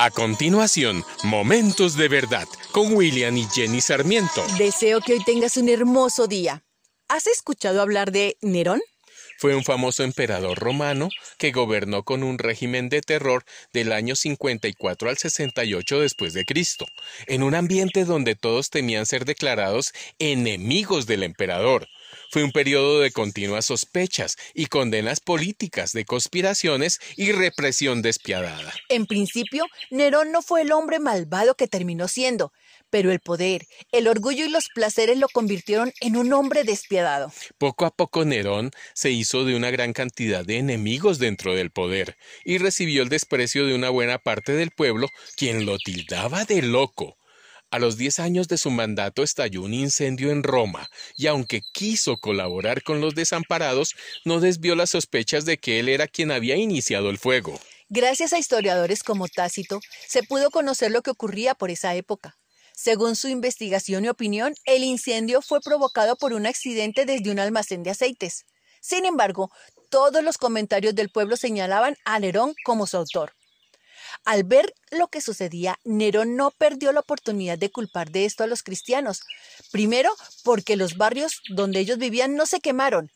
A continuación, Momentos de Verdad con William y Jenny Sarmiento. Deseo que hoy tengas un hermoso día. ¿Has escuchado hablar de Nerón? Fue un famoso emperador romano que gobernó con un régimen de terror del año 54 al 68 después de Cristo, en un ambiente donde todos temían ser declarados enemigos del emperador. Fue un periodo de continuas sospechas y condenas políticas de conspiraciones y represión despiadada. En principio, Nerón no fue el hombre malvado que terminó siendo, pero el poder, el orgullo y los placeres lo convirtieron en un hombre despiadado. Poco a poco Nerón se hizo de una gran cantidad de enemigos dentro del poder y recibió el desprecio de una buena parte del pueblo, quien lo tildaba de loco. A los diez años de su mandato estalló un incendio en Roma, y aunque quiso colaborar con los desamparados, no desvió las sospechas de que él era quien había iniciado el fuego. Gracias a historiadores como Tácito, se pudo conocer lo que ocurría por esa época. Según su investigación y opinión, el incendio fue provocado por un accidente desde un almacén de aceites. Sin embargo, todos los comentarios del pueblo señalaban a Nerón como su autor. Al ver lo que sucedía, Nerón no perdió la oportunidad de culpar de esto a los cristianos. Primero, porque los barrios donde ellos vivían no se quemaron,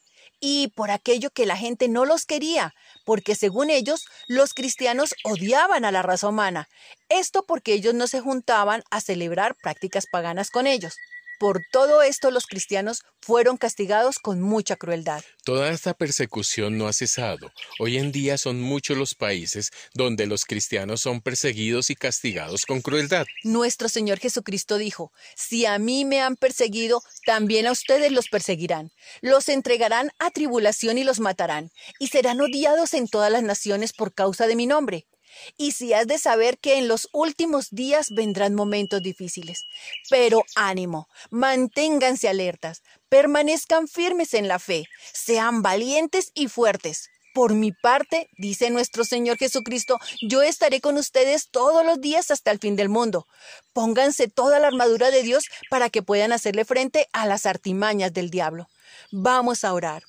y por aquello que la gente no los quería, porque según ellos los cristianos odiaban a la raza humana. Esto porque ellos no se juntaban a celebrar prácticas paganas con ellos. Por todo esto los cristianos fueron castigados con mucha crueldad. Toda esta persecución no ha cesado. Hoy en día son muchos los países donde los cristianos son perseguidos y castigados con crueldad. Nuestro Señor Jesucristo dijo, si a mí me han perseguido, también a ustedes los perseguirán. Los entregarán a tribulación y los matarán, y serán odiados en todas las naciones por causa de mi nombre. Y si has de saber que en los últimos días vendrán momentos difíciles. Pero ánimo, manténganse alertas, permanezcan firmes en la fe, sean valientes y fuertes. Por mi parte, dice nuestro Señor Jesucristo, yo estaré con ustedes todos los días hasta el fin del mundo. Pónganse toda la armadura de Dios para que puedan hacerle frente a las artimañas del diablo. Vamos a orar.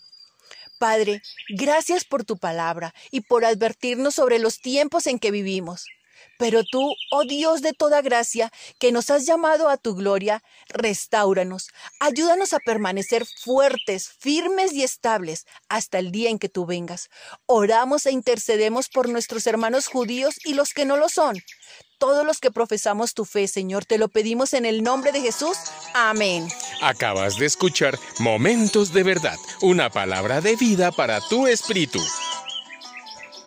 Padre, gracias por tu palabra y por advertirnos sobre los tiempos en que vivimos. Pero tú, oh Dios de toda gracia, que nos has llamado a tu gloria, restauranos, ayúdanos a permanecer fuertes, firmes y estables hasta el día en que tú vengas. Oramos e intercedemos por nuestros hermanos judíos y los que no lo son. Todos los que profesamos tu fe, Señor, te lo pedimos en el nombre de Jesús. Amén. Acabas de escuchar Momentos de Verdad, una palabra de vida para tu espíritu.